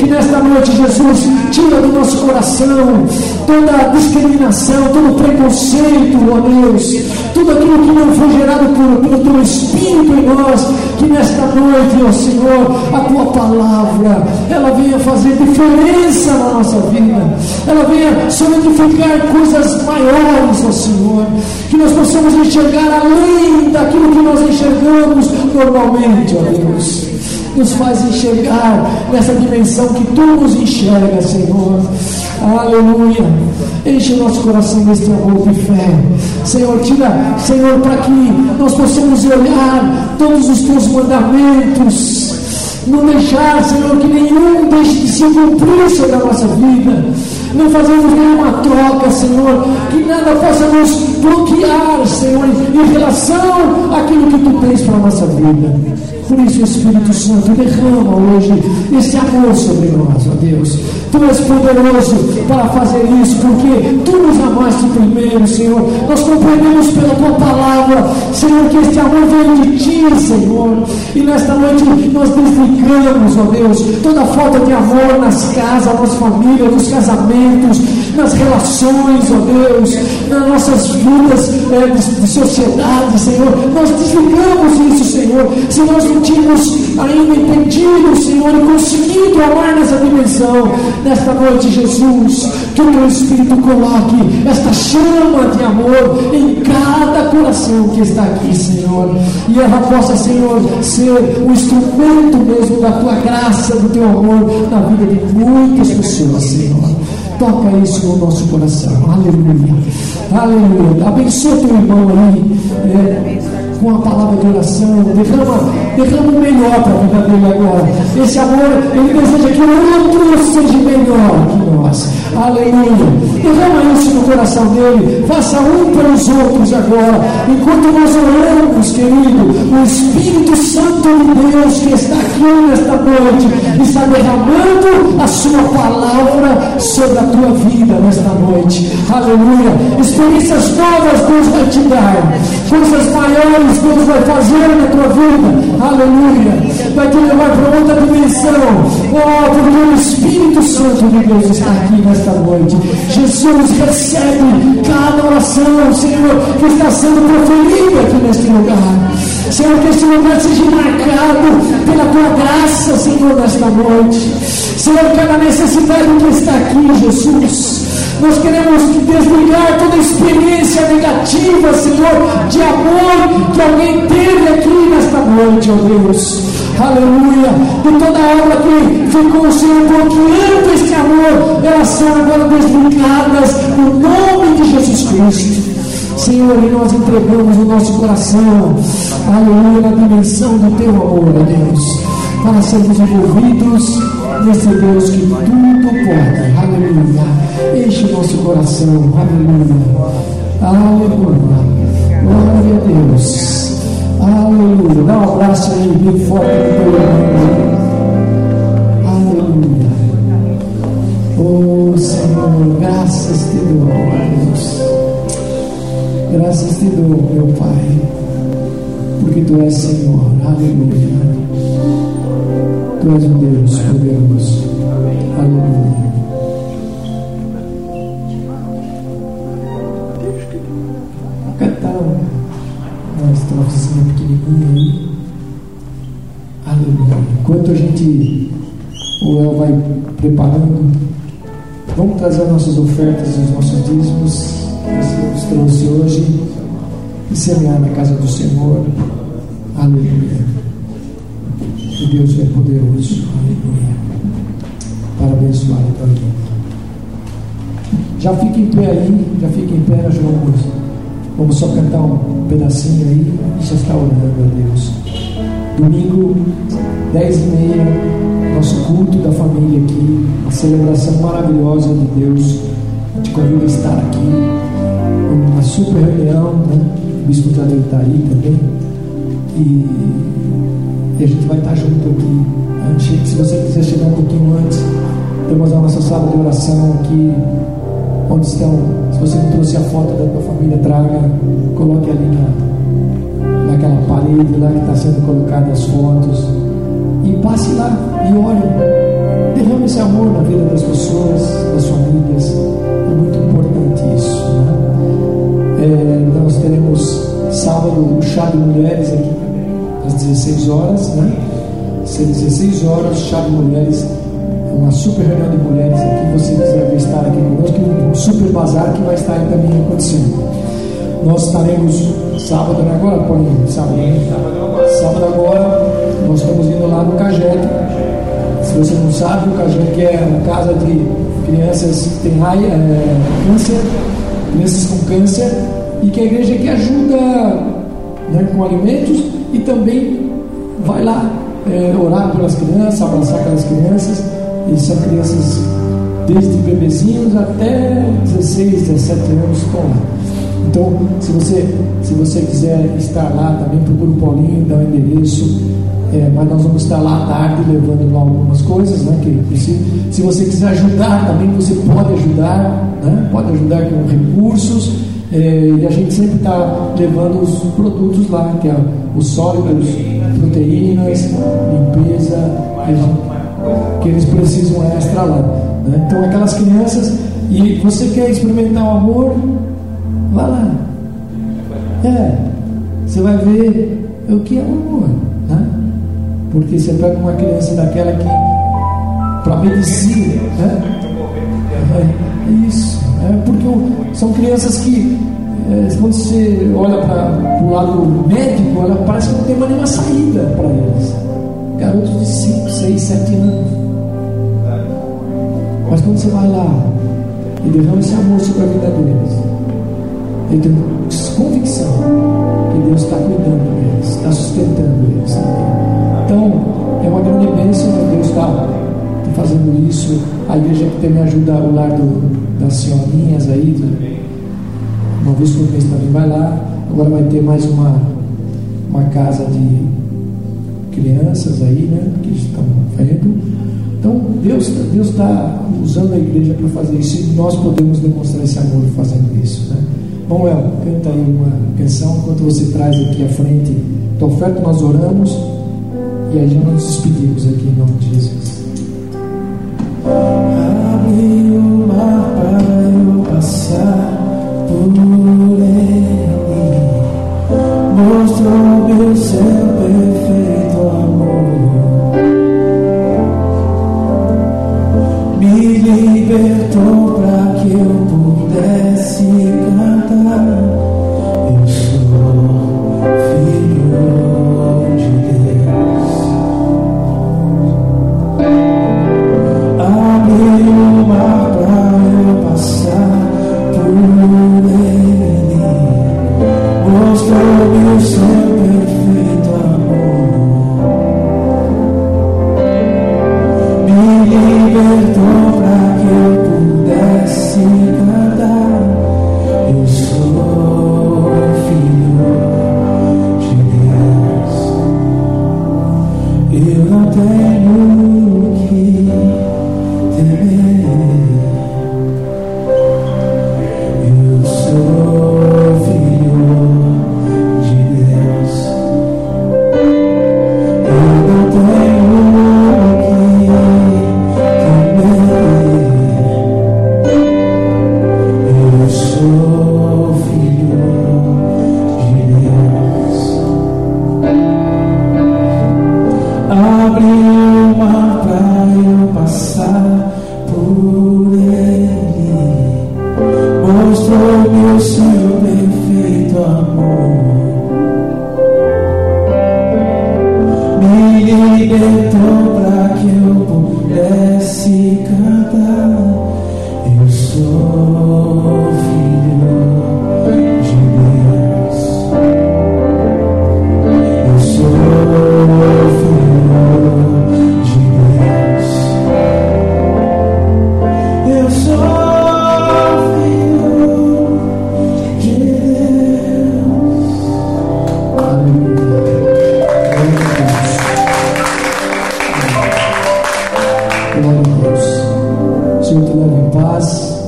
Que nesta noite, Jesus, tira do nosso coração toda discriminação, todo preconceito, ó Deus, tudo aquilo que não foi gerado pelo Teu Espírito em nós. Que nesta noite, ó Senhor, a Tua palavra, ela venha fazer diferença na nossa vida, ela venha solidificar coisas maiores, ó Senhor. Que nós possamos enxergar além daquilo que nós enxergamos normalmente, ó Deus nos faz enxergar nessa dimensão que tu nos enxerga, Senhor. Aleluia. Enche nosso coração deste amor de fé. Senhor, tira, Senhor, para que nós possamos olhar todos os teus mandamentos. Não deixar, Senhor, que nenhum deixe de se cumprir sobre a nossa vida. Não fazemos nenhuma troca, Senhor. Que nada possa nos bloquear, Senhor, em relação àquilo que tu tens para a nossa vida. Por isso, Espírito Santo, derrama hoje esse amor sobre nós, ó Deus. Tu és poderoso para fazer isso, porque tu nos amaste primeiro, Senhor. Nós compreendemos pela tua palavra, Senhor, que este amor vem de ti, Senhor. E nesta noite nós desligamos, ó Deus, toda falta de amor nas casas, nas famílias, nos casamentos, nas relações, ó Deus, nas nossas vidas é, de, de sociedade, Senhor. Nós desligamos isso, Senhor. Se nós não tínhamos ainda entendido, Senhor, e conseguido amar nessa dimensão, nesta noite, Jesus, que o teu Espírito coloque esta chama de amor em cada coração que está aqui, Senhor, e ela possa, Senhor, ser o instrumento mesmo da tua graça, do teu amor na vida de muitas pessoas, Senhor. Toca isso no nosso coração, aleluia, aleluia. Abençoa teu irmão aí. É, com a palavra de oração, derrama, derrama o melhor para a vida dele agora. Esse amor, ele deseja que o outro seja melhor que nós. Aleluia. Derrama isso no coração dele. Faça um pelos outros agora. Enquanto nós oramos, querido, o Espírito Santo de Deus que está aqui nesta noite está derramando a sua palavra sobre a tua vida nesta noite. Aleluia. Experiências novas Deus vai te dar. Coisas maiores Deus vai fazer na tua vida. Aleluia. Vai te levar para outra dimensão. Oh, porque o Espírito Santo de Deus está aqui nesta noite. Jesus recebe cada oração, Senhor, que está sendo proferida aqui neste lugar. Senhor, que este lugar seja marcado pela tua graça, Senhor, nesta noite. Senhor, cada necessidade que está aqui, Jesus. Nós queremos desligar toda experiência negativa, Senhor, de amor que alguém teve aqui nesta noite, ó Deus. Aleluia. E toda obra que ficou, Senhor, bloqueando este amor, elas são agora desligadas no nome de Jesus Cristo. Senhor, e nós entregamos o nosso coração, aleluia, na dimensão do teu amor, ó Deus, para sermos envolvidos nesse Deus que tudo pode, aleluia. Enche o nosso coração, aleluia, aleluia, glória a Deus, aleluia. Dá um abraço aí, bem forte. Aleluia. Oh Senhor, graças te dou, Deus. Graças te dou, meu Pai, porque Tu és Senhor. Aleluia. Tu és um Deus poderoso. Aleluia. Uma estrofezinha pequenininha aí. Aleluia. Enquanto a gente, o El vai preparando, vamos trazer nossas ofertas e os nossos dízimos que você nos trouxe hoje e semear na casa do Senhor. Aleluia. O Deus é poderoso. Aleluia. Para abençoar a tua vida. Já fica em pé aí, já fica em pé, nós vamos, só cantar um pedacinho aí e já está orando a Deus. Domingo, 10 e meia, nosso culto da família aqui, uma celebração maravilhosa de Deus. Te convido a estar aqui, uma super reunião, né? O Bispo Tadeu está aí também. E, e, a gente vai estar junto aqui. Se você quiser chegar um pouquinho antes, temos a nossa sala de oração aqui, onde estão. Se você não trouxe a foto da tua família, traga, coloque ali na, naquela parede lá que está sendo colocada as fotos. E passe lá e ore. Derrame esse amor na vida das pessoas, das famílias. É muito importante isso. Né? É, nós teremos sábado o chá de mulheres aqui às 16 horas, né? Às 16 horas, chá de mulheres, uma super reunião de mulheres aqui. Você quiser estar aqui conosco, um super bazar que vai estar aí também acontecendo. Nós estaremos sábado né? agora, põe sábado, sábado agora, nós estamos indo lá no Cajete. Se você não sabe, o Cajete é uma casa de crianças que têm é, câncer, crianças com câncer, e que a igreja que ajuda né, com alimentos e também vai lá é, orar pelas crianças, abraçar aquelas crianças. E são crianças desde bebezinhos até 16, 17 anos estão lá. Então, se você, se você quiser estar lá, também procura o Paulinho, dá o endereço. É, mas nós vamos estar lá à tarde levando lá algumas coisas, né? Que, se, se você quiser ajudar também, você pode ajudar, né? Pode ajudar com recursos. É, e a gente sempre está levando os produtos lá, que é os sólidos, proteínas, limpeza, que eles, precisam extra lá. Né? Então, aquelas crianças, e você quer experimentar o amor, vá lá. É, você vai ver o que é o amor. Né? Porque você pega uma criança daquela que, para medicina, né? É, isso. É porque são crianças que, é, quando você olha para o lado médico, parece que não tem mais nenhuma saída para eles. Garotos de 5, 6, 7 anos. Mas quando você vai lá e derrama esse amor sobre a vida deles, eu tenho convicção que Deus está cuidando deles, está sustentando eles. Então, é uma grande bênção que Deus está fazendo isso. A igreja que tem me ajuda o lar do, das senhorinhas aí, uma vez por mês também vai lá. Agora vai ter mais uma, uma casa de crianças aí, né? Que estão vendo. Então Deus Deus está usando a igreja para fazer isso e nós podemos demonstrar esse amor fazendo isso, né? Bom, El, canta aí uma canção enquanto você traz aqui à frente tua oferta, nós oramos e aí já nos despedimos aqui em nome de Jesus. Passar Senhor, te leve em paz.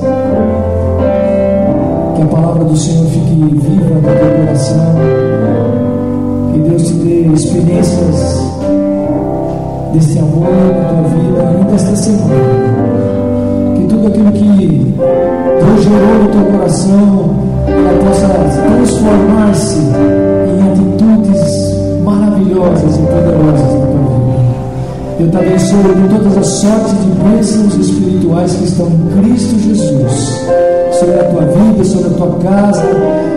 Que a palavra do Senhor fique viva no teu coração. Que Deus te dê experiências deste amor na tua vida ainda esta semana. Que tudo aquilo que Deus gerou no teu coração ela possa transformar-se em atitudes maravilhosas e poderosas. Eu te abençoo com todas as sortes de bênçãos espirituais que estão em Cristo Jesus. Sobre a tua vida, sobre a tua casa,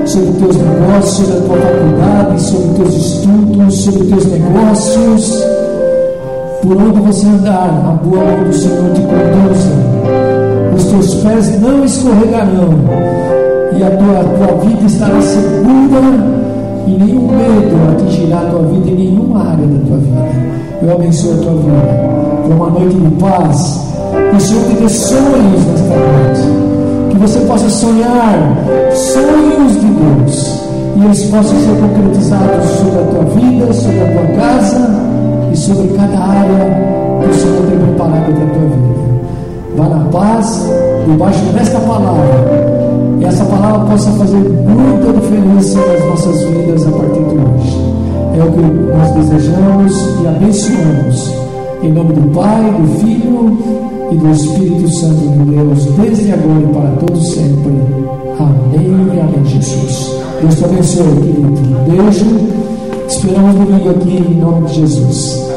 sobre os teus negócios, sobre a tua faculdade, sobre os teus estudos, sobre os teus negócios. Por onde você andar, a boa mão do Senhor te conduza. Os teus pés não escorregarão e a tua, a tua vida estará segura e nenhum medo atingirá a tua vida em nenhuma área da tua vida. Eu abençoo a tua vida por uma noite de paz. Que o Senhor te dê sonhos nesta noite. Que você possa sonhar sonhos de Deus e eles possam ser concretizados sobre a tua vida, sobre a tua casa e sobre cada área que o Senhor tem preparado para a tua vida. Vá na paz, debaixo desta palavra. E essa palavra possa fazer muita diferença nas nossas vidas a partir de hoje. É o que nós desejamos e abençoamos. Em nome do Pai, do Filho e do Espírito Santo de Deus, desde agora e para todos sempre. Amém e amém, Jesus. Deus te abençoe, querido. Um beijo. Esperamos domingo aqui em nome de Jesus.